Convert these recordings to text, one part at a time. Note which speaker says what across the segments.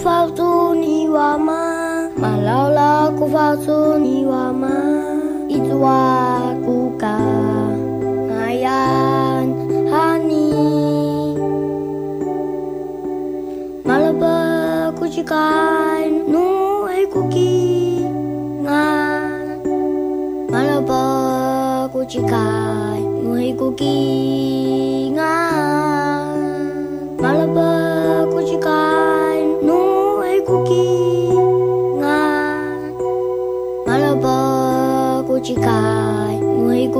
Speaker 1: Fakturni wama malau la ku, fakturni wama itu aku kan hani. An honey, malabar ku cikan nu hei kukinya, malabar ku cikan nu hei kukinya.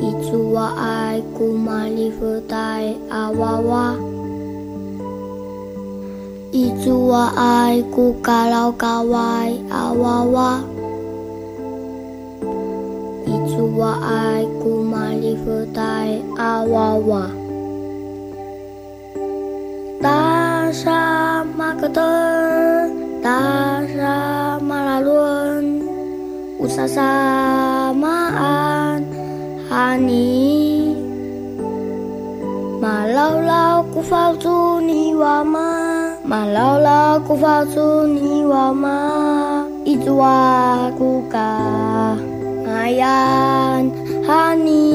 Speaker 1: Itsu wa ai kumani awawa. Itsu wa ai ku kawai awawa. Itsu wa ai kumani futai awawa. Tasama keter Tasama lalun Usasama Hani, malau la ku fokus ni wama, malau la ku fokus ni wama, itu aku kan ayam Hani,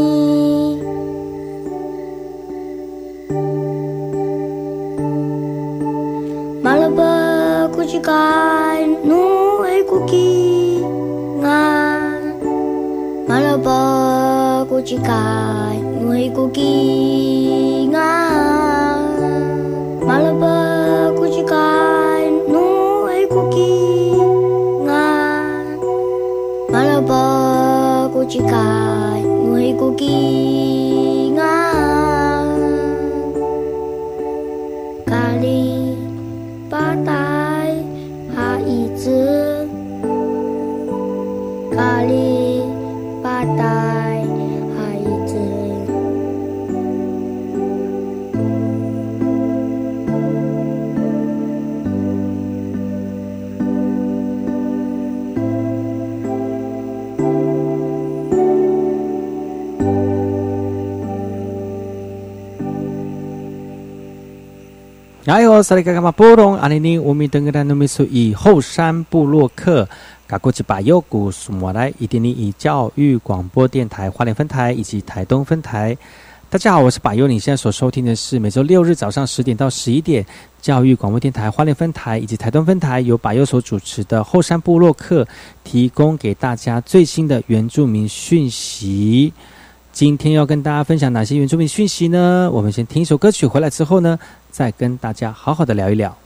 Speaker 1: malah buku cikal nu aku kira malah. Malaba kuchikai, nuhi kuki nga. Malaba kuchikai, nuhi kuki nga Malaba kuchikai, nuhi kuki
Speaker 2: 哎呦，萨利嘎嘎马波隆阿尼尼乌米登格兰努米苏以后山部落客，嘎过去把右古苏莫来伊丁尼以教育广播电台花莲分台以及台东分台。大家好，我是把优，你现在所收听的是每周六日早上十点到十一点，教育广播电台花莲分台以及台东分台由把优所主持的后山部落客，提供给大家最新的原住民讯息。今天要跟大家分享哪些原住民讯息呢？我们先听一首歌曲，回来之后呢，再跟大家好好的聊一聊。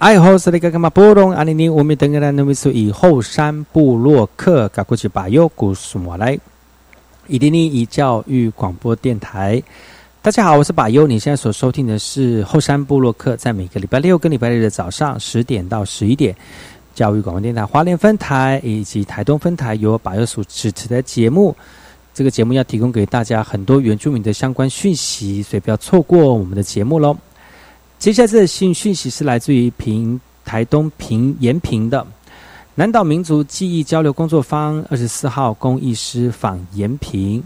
Speaker 2: 爱好是那个干嘛？波隆阿尼尼，我们等个来，那么是以后山部落客，赶过去把优故事莫来。伊丁尼以教育广播电台，大家好，我是把优。你现在所收听的是后山部落客，在每个礼拜六跟礼拜日的早上十点到十一点，教育广播电台花莲分台以及台东分台由把优所主持的节目。这个节目要提供给大家很多原住民的相关讯息，所以不要错过我们的节目喽。接下来这信讯息是来自于平台东平延平的南岛民族记忆交流工作坊，二十四号公益师访延平，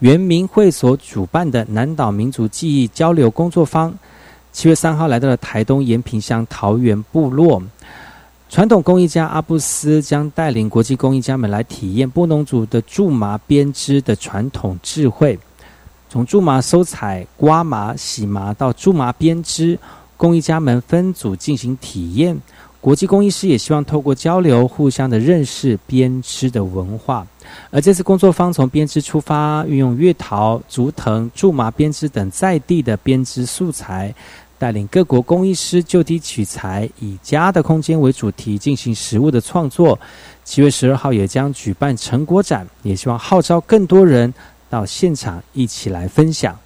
Speaker 2: 原民会所主办的南岛民族记忆交流工作坊，七月三号来到了台东延平乡桃园部落，传统工艺家阿布斯将带领国际工艺家们来体验布农族的苎麻编织的传统智慧。从苎麻收采、刮麻、洗麻到苎麻编织，工艺家们分组进行体验。国际工艺师也希望透过交流，互相的认识编织的文化。而这次工作坊从编织出发，运用月桃、竹藤、苎麻编织等在地的编织素材，带领各国工艺师就地取材，以家的空间为主题进行实物的创作。七月十二号也将举办成果展，也希望号召更多人。到现场一起来分享。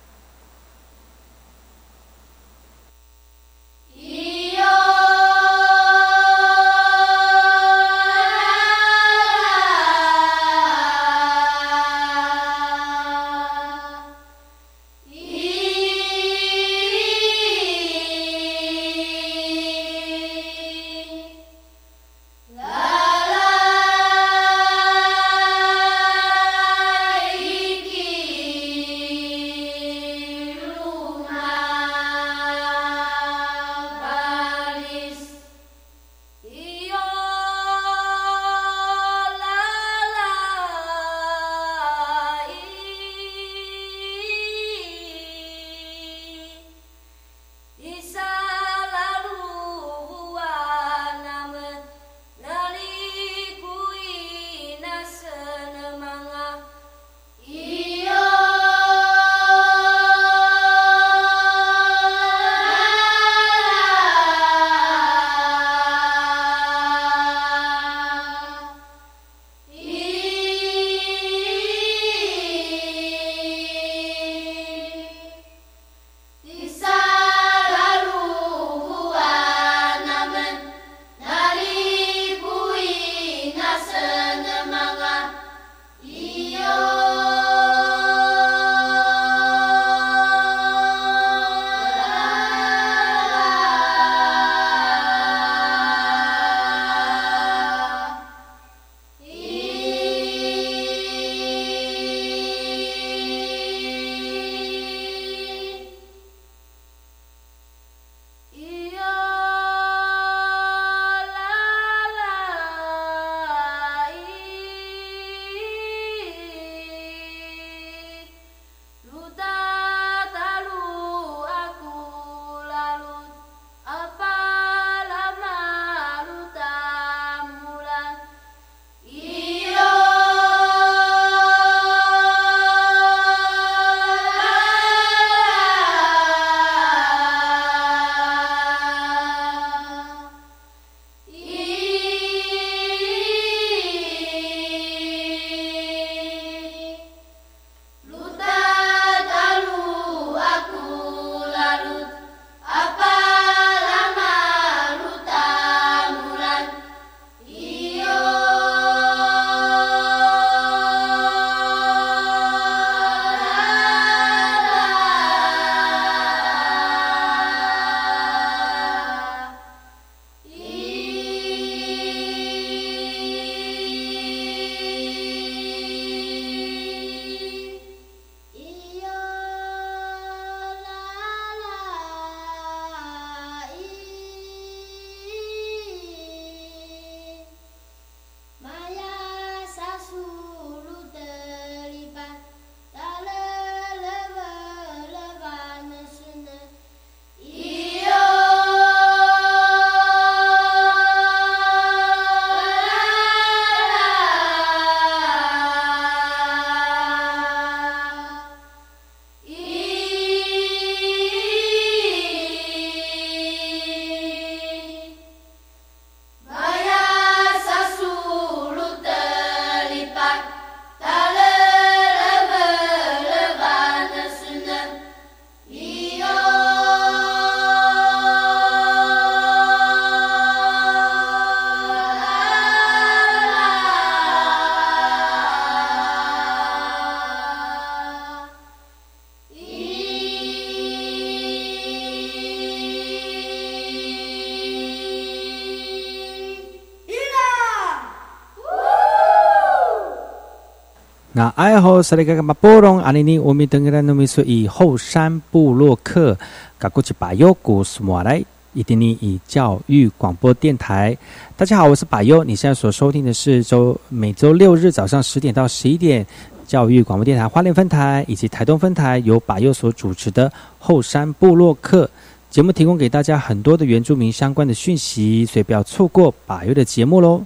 Speaker 2: 那爱好是那个马波隆阿尼尼，我们等个来农民说以后山部落客，噶过去把优古斯莫来，一定尼以教育广播电台。大家好，我是把优，你现在所收听的是周每周六日早上十点到十一点，教育广播电台花莲分台以及台东分台由把优所主持的后山部落客节目，提供给大家很多的原住民相关的讯息，所以不要错过把优的节目喽。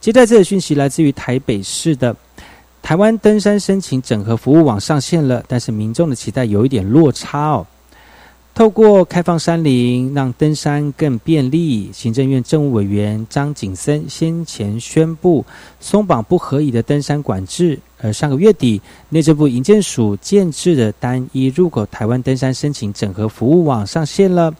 Speaker 2: 接待这个讯息来自于台北市的。台湾登山申请整合服务网上线了，但是民众的期待有一点落差哦。透过开放山林，让登山更便利。行政院政务委员张景森先前宣布松绑不合宜的登山管制，而上个月底，内政部营建署建制的单一入口台湾登山申请整合服务网上线了。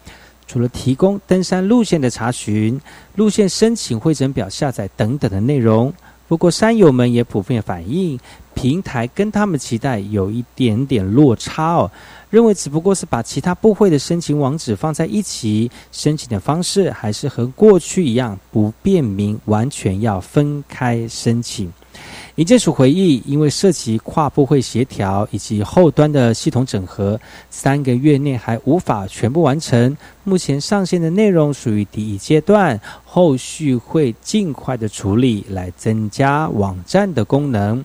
Speaker 2: 除了提供登山路线的查询、路线申请会诊表下载等等的内容。不过，山友们也普遍反映，平台跟他们期待有一点点落差哦。认为只不过是把其他部会的申请网址放在一起，申请的方式还是和过去一样不便明，完全要分开申请。营建署回忆，因为涉及跨部会协调以及后端的系统整合，三个月内还无法全部完成。目前上线的内容属于第一阶段，后续会尽快的处理，来增加网站的功能。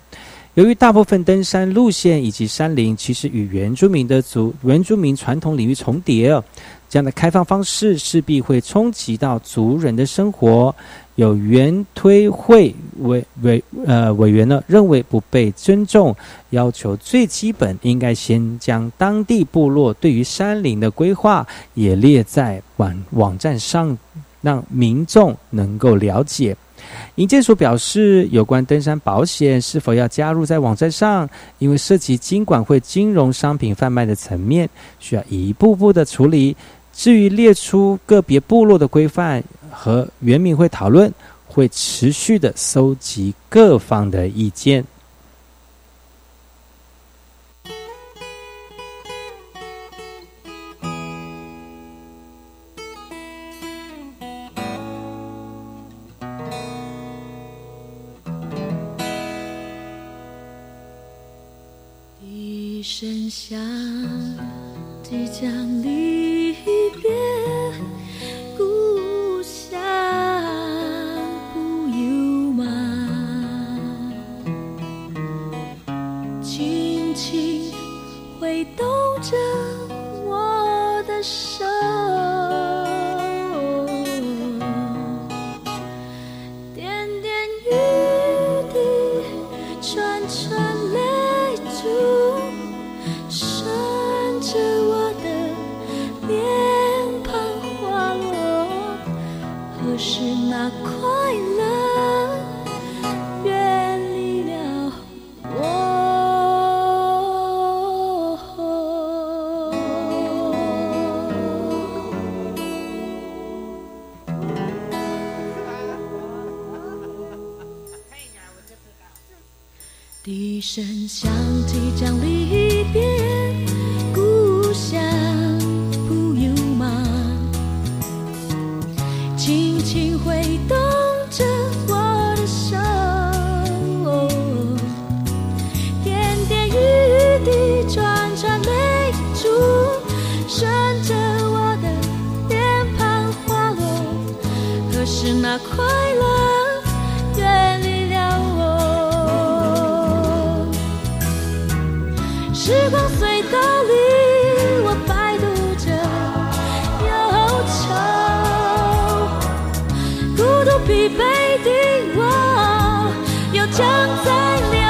Speaker 2: 由于大部分登山路线以及山林其实与原住民的族原住民传统领域重叠，这样的开放方式势必会冲击到族人的生活。有原推会委委呃委员呢认为不被尊重，要求最基本应该先将当地部落对于山林的规划也列在网网站上，让民众能够了解。营建署表示，有关登山保险是否要加入在网站上，因为涉及金管会金融商品贩卖的层面，需要一步步的处理。至于列出个别部落的规范和原民会讨论，会持续的搜集各方的意见。
Speaker 3: 一声响，即将离在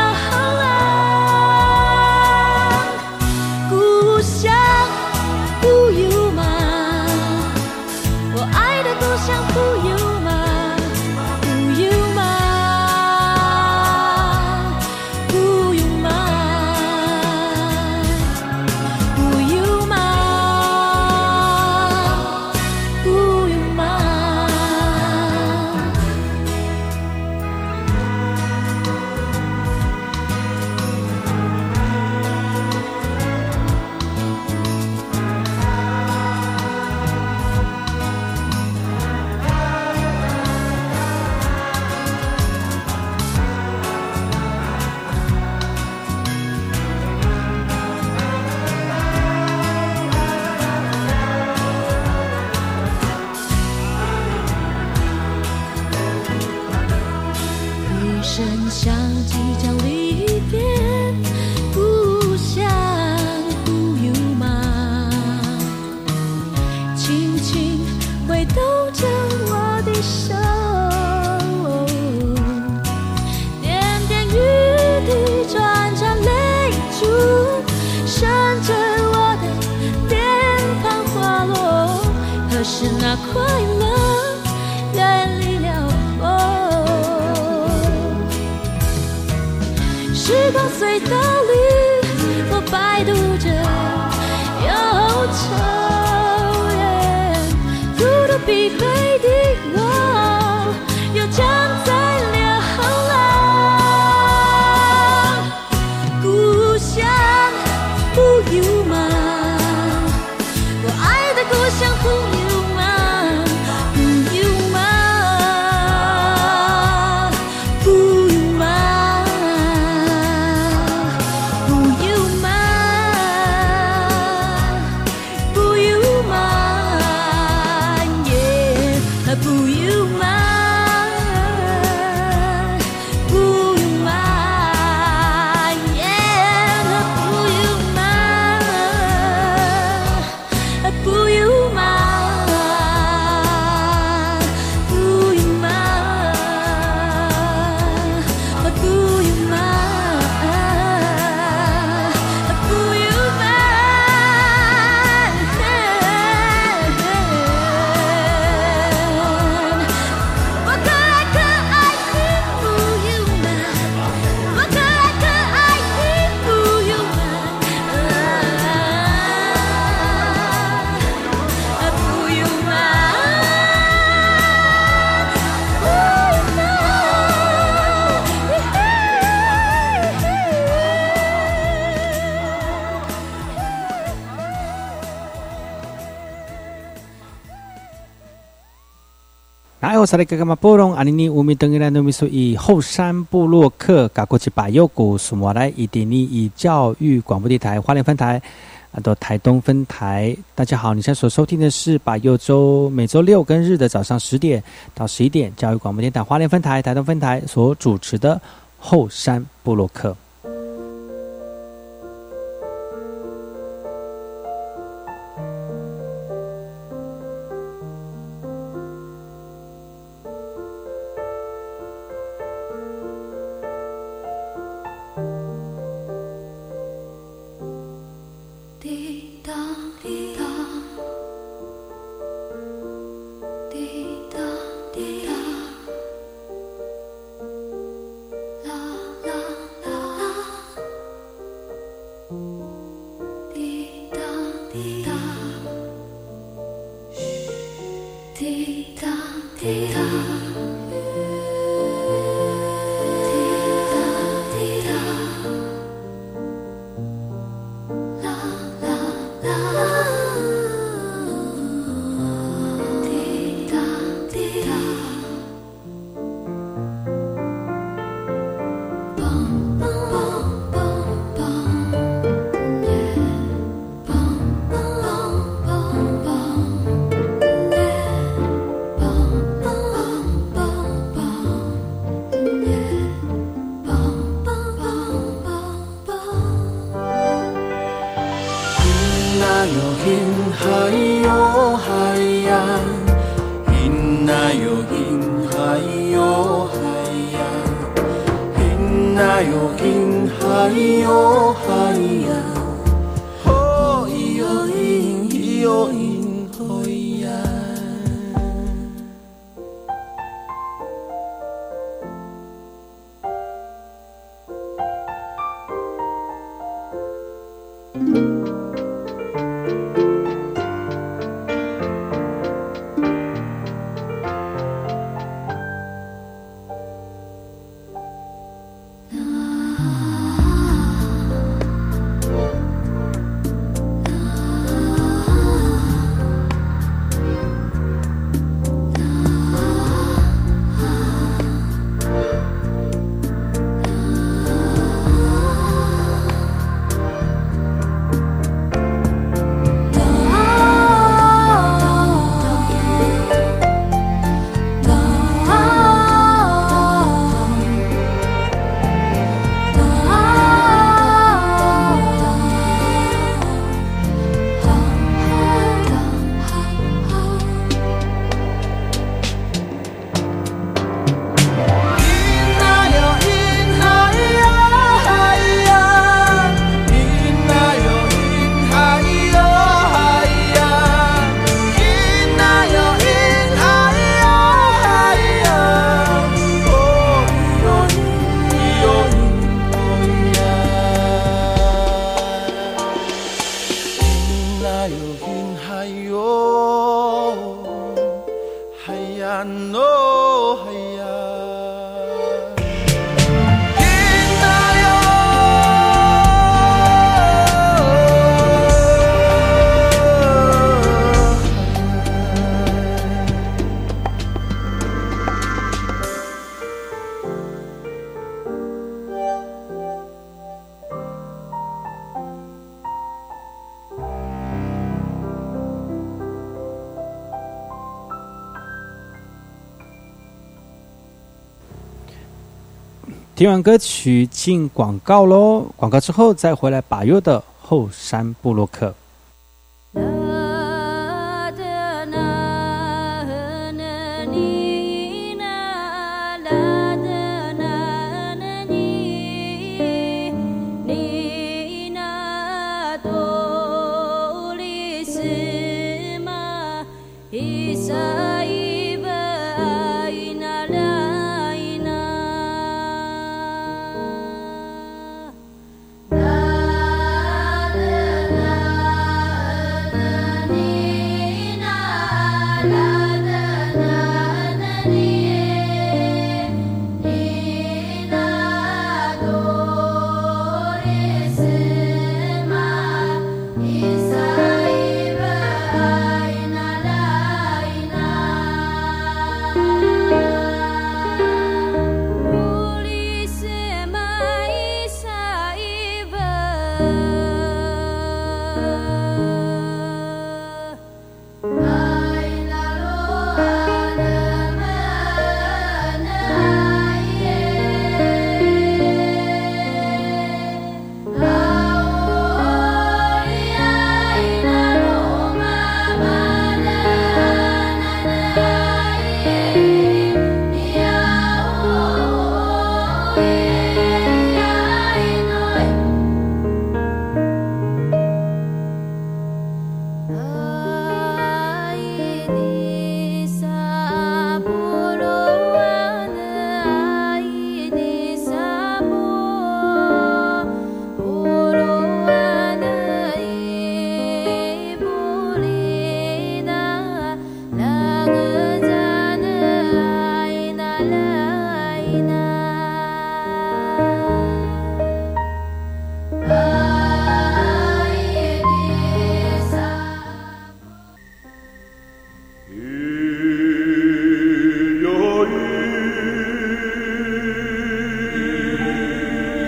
Speaker 3: 相互萨利格格马波隆阿尼尼乌米登伊兰努米苏以后山布洛克嘎过去巴佑古苏莫来以迪尼以教育广播电台花莲分台啊到台东分台。大家好，你现在所收听的是把右周每周六跟日的早上十点到十一点教育广播电台花莲分台台东分台所主持的后山
Speaker 4: 布洛克。
Speaker 3: 听完歌曲进广告喽，广告之后再回来把右的后山布洛克。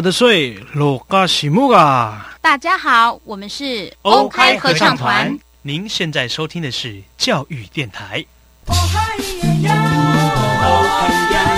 Speaker 5: 的水，罗嘎西木啊！
Speaker 6: 大家好，我们是
Speaker 5: 欧开合唱团。您现在收听的是教育电台。
Speaker 3: 咿呀嗨呀哦嗨呀，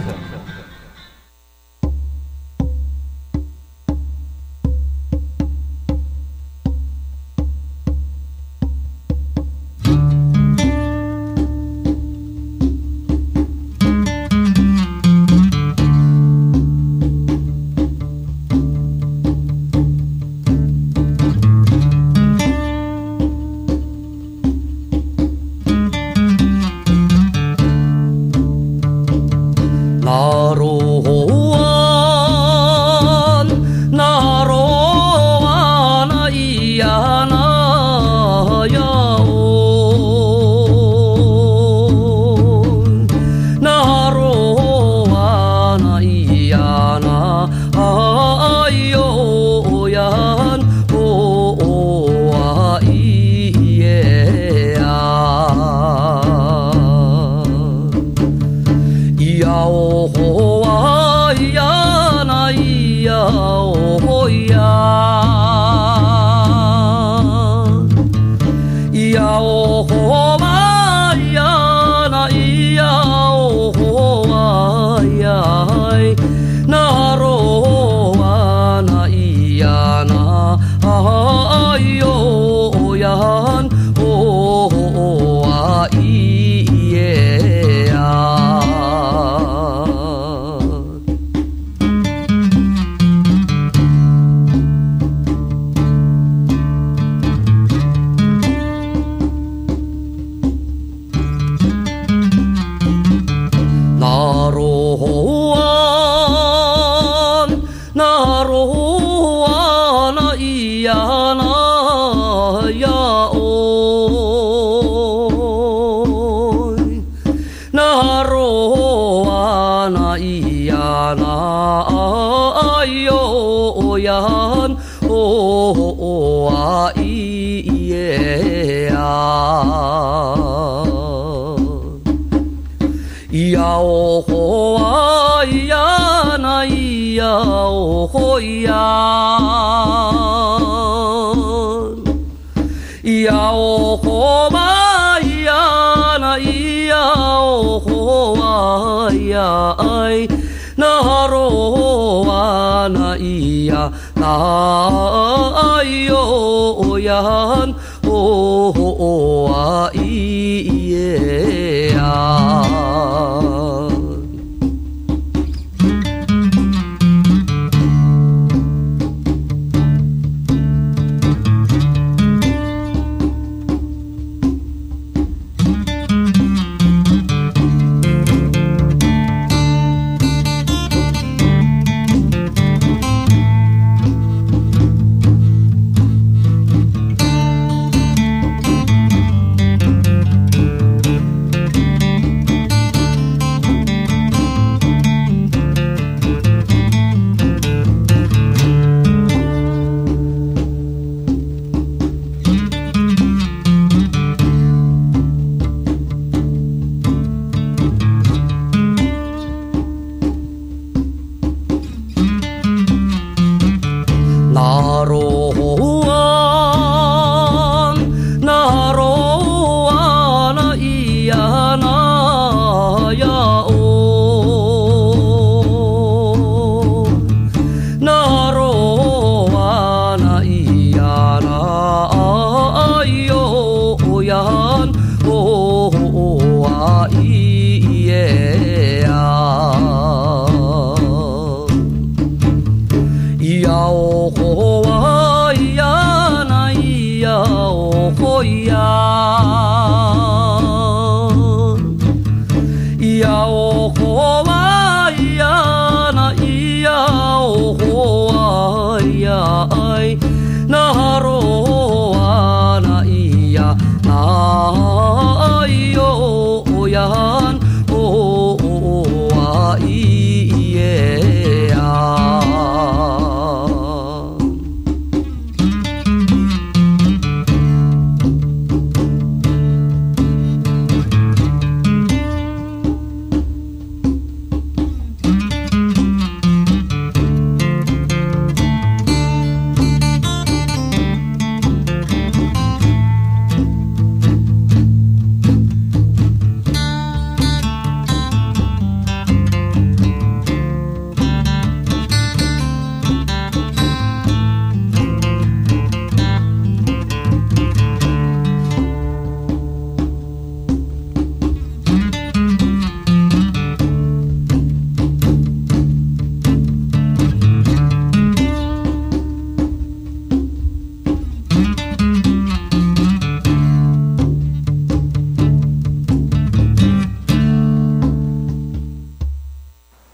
Speaker 7: 呀咿呀哦豁嘛咿呀咿呀哦豁哇咿呀哎
Speaker 2: 那
Speaker 7: 罗哇那咿呀哎呦呀哦哦哇咿耶呀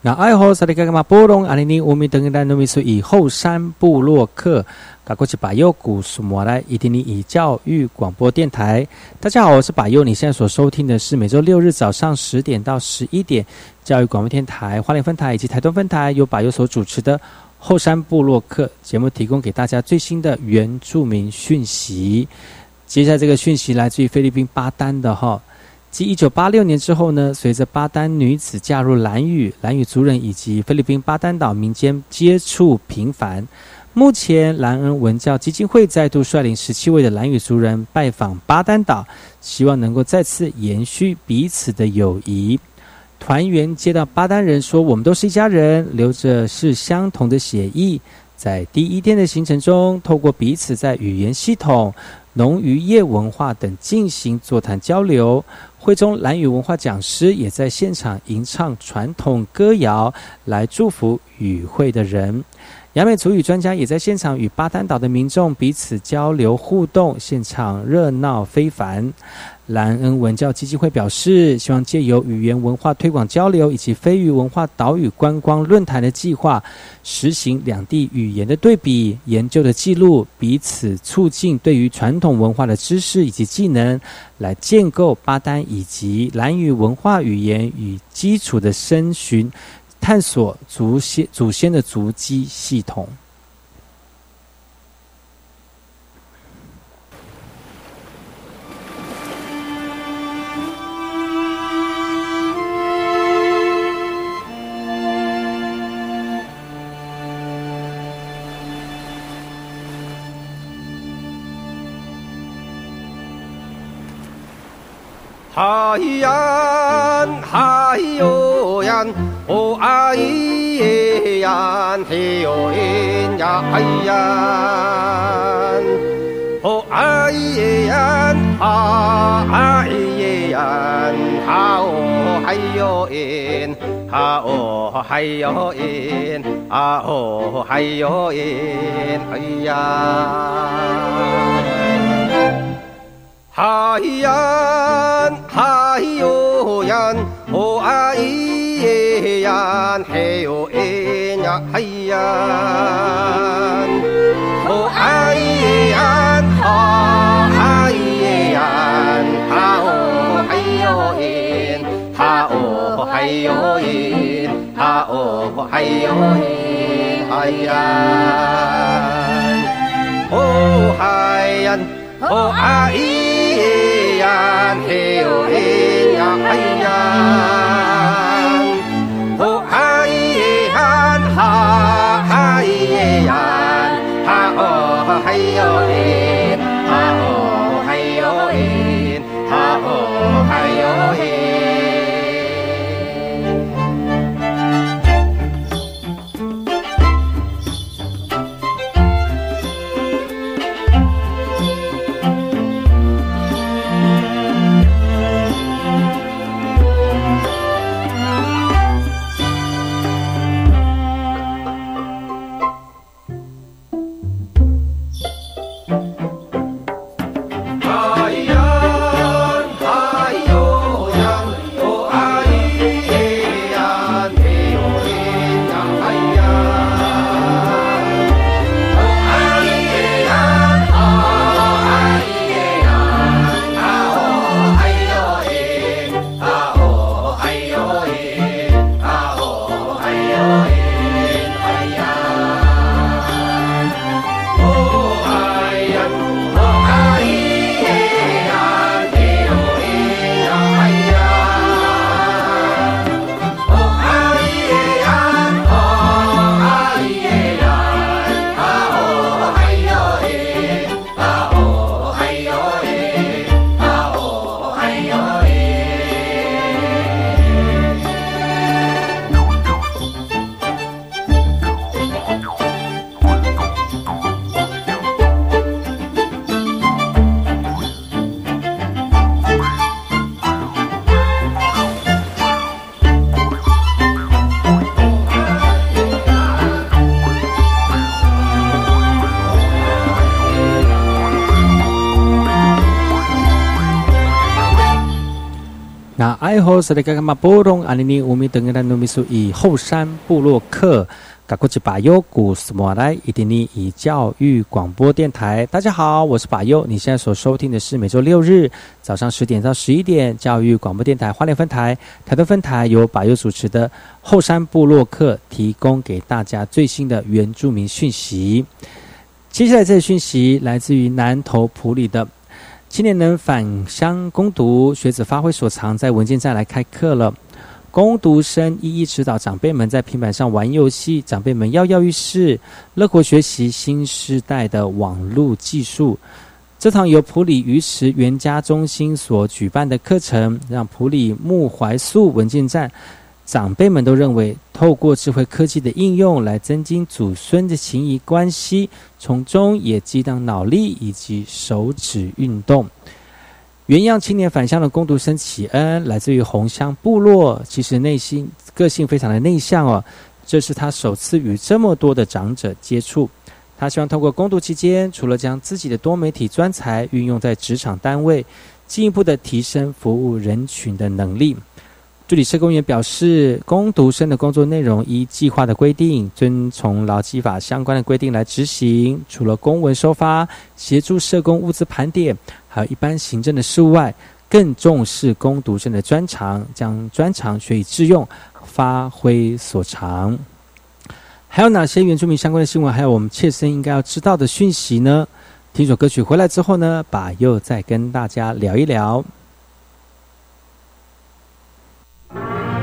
Speaker 2: 那爱好萨利嘎嘎马波隆阿尼尼乌米登丹努米苏以后山部落客，赶过去把右古苏摩来伊丁尼以教育广播电台。大家好，我是把右，你现在所收听的是每周六日早上十点到十一点教育广播电台花莲分台以及台东分台由把右所主持的后山部落客节目，提供给大家最新的原住民讯息。接下来这个讯息来自于菲律宾巴丹的哈。继一九八六年之后呢，随着巴丹女子嫁入兰屿，兰屿族人以及菲律宾巴丹岛民间接触频繁。目前，兰恩文教基金会再度率领十七位的兰屿族人拜访巴丹岛，希望能够再次延续彼此的友谊。团员接到巴丹人说：“我们都是一家人，留着是相同的血裔。”在第一天的行程中，透过彼此在语言系统、农渔业文化等进行座谈交流。会中蓝语文化讲师也在现场吟唱传统歌谣，来祝福与会的人。雅美族语专家也在现场与巴丹岛的民众彼此交流互动，现场热闹非凡。兰恩文教基金会表示，希望借由语言文化推广交流以及非语文化岛屿观光论坛的计划，实行两地语言的对比研究的记录，彼此促进对于传统文化的知识以及技能，来建构巴丹以及兰语文化语言与基础的深寻，探索祖先祖先的足迹系统。
Speaker 8: 哎呀，嗨哟呀，哦哎耶呀，嘿哟耶呀，哎呀，哦哎耶呀，啊哎耶呀，啊哦嗨哟耶，啊哦嗨哟耶，啊哦嗨哟耶，哎呀。哈咿呀，哈咿哟呀，哦啊咿呀，嘿哟哎呀，哈咿呀，哦啊咿呀，哈哈咿呀，哈哦哈哟哎，哈哦哈哟哎，哈哦哈哟哎，哈呀，哦哈呀，哦啊咿。哦啊哎呀，嘿呦，嘿呀，嘿呀，多嗨！哎呀，哈，哎呀，哈哦，嘿呦，嘿。
Speaker 2: 那爱好是那个嘛波隆阿尼尼乌米等个的努米苏以后山布洛克。嘎古吉巴尤古斯莫来伊丁尼以教育广播电台，大家好，我是巴尤。你现在所收听的是每周六日早上十点到十一点教育广播电台花莲分台台东分台由巴尤主持的后山部落客，提供给大家最新的原住民讯息。接下来这个讯息来自于南投埔里的青年能返乡攻读学子发挥所长，在文件站来开课了。攻读生一一指导长辈们在平板上玩游戏，长辈们跃跃欲试，乐活学习新时代的网络技术。这堂由普里鱼池原家中心所举办的课程，让普里木怀素文件站长辈们都认为，透过智慧科技的应用来增进祖孙的情谊关系，从中也激荡脑力以及手指运动。原样青年返乡的攻读生启恩，来自于红乡部落，其实内心个性非常的内向哦。这是他首次与这么多的长者接触。他希望通过攻读期间，除了将自己的多媒体专才运用在职场单位，进一步的提升服务人群的能力。助理社工员表示，工读生的工作内容依计划的规定，遵从劳基法相关的规定来执行。除了公文收发、协助社工物资盘点，还有一般行政的事务外，更重视工读生的专长，将专长学以致用，发挥所长。还有哪些原住民相关的新闻？还有我们切身应该要知道的讯息呢？听首歌曲回来之后呢，把又再跟大家聊一聊。Thank you.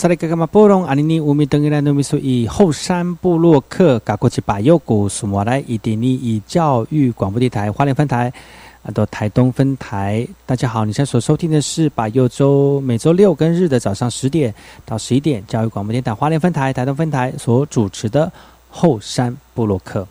Speaker 2: 萨利格格马波隆阿尼尼乌米登伊兰努米苏以后山布洛克嘎过去把右古苏摩来伊迪尼以教育广播电台花莲分台啊到台东分台。大家好，你现在所收听的是把右周每周六跟日的早上十点到十一点教育广播电台花莲分台台东分台所主持的后山布洛克。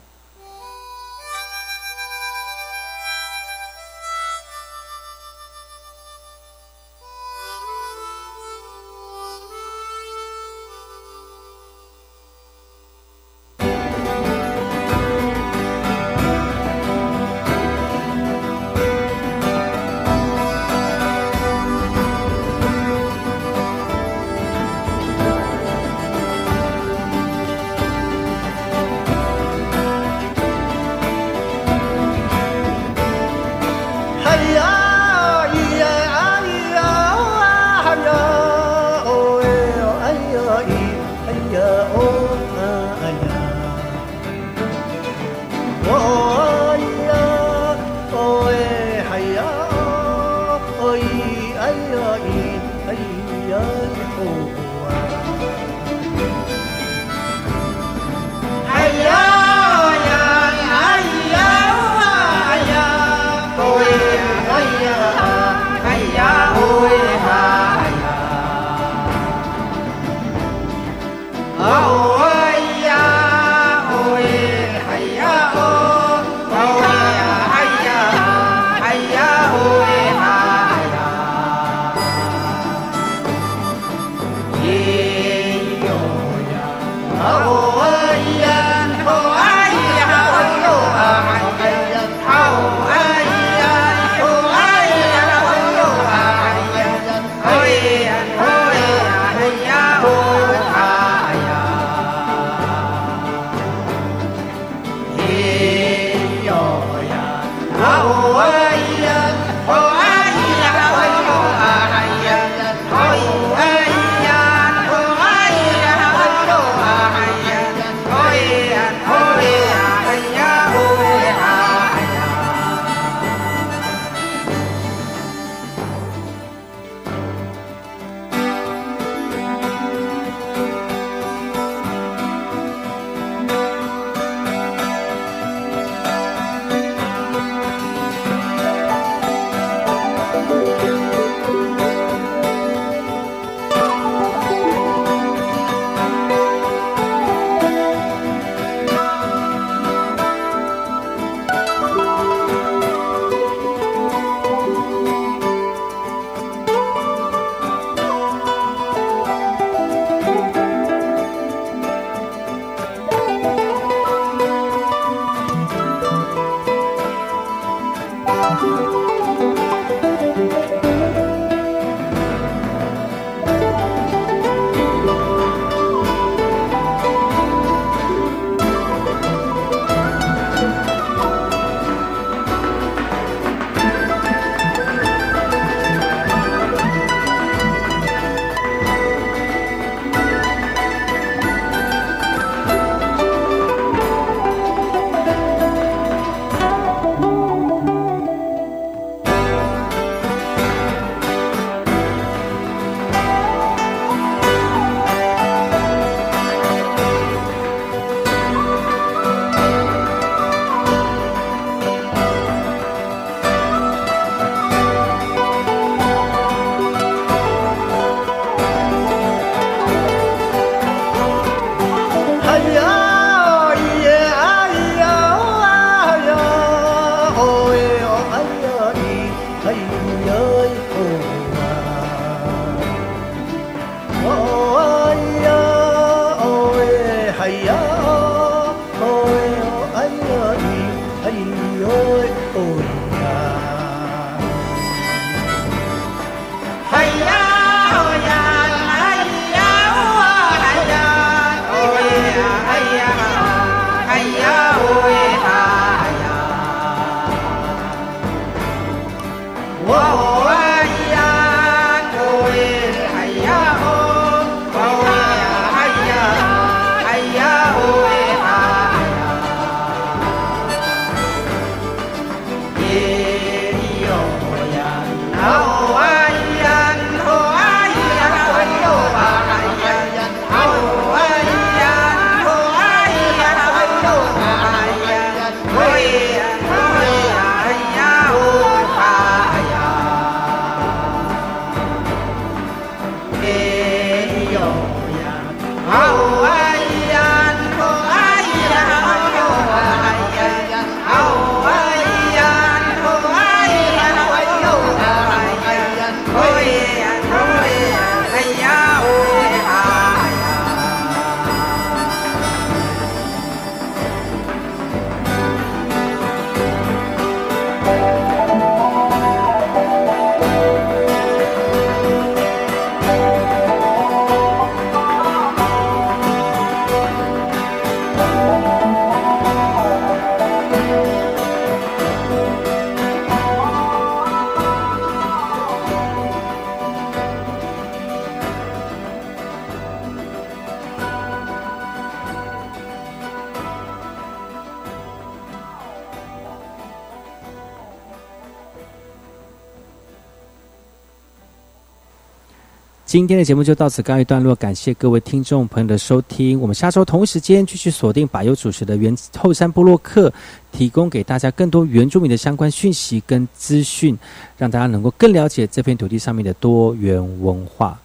Speaker 2: 今天的节目就到此告一段落，感谢各位听众朋友的收听。我们下周同一时间继续锁定百优主持的原后山部落客，提供给大家更多原住民的相关讯息跟资讯，让大家能够更了解这片土地上面的多元文化。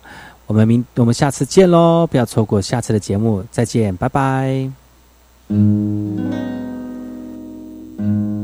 Speaker 2: 我们明我们下次见喽！不要错过下次的节目，再见，拜拜。
Speaker 3: Nyuk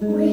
Speaker 3: We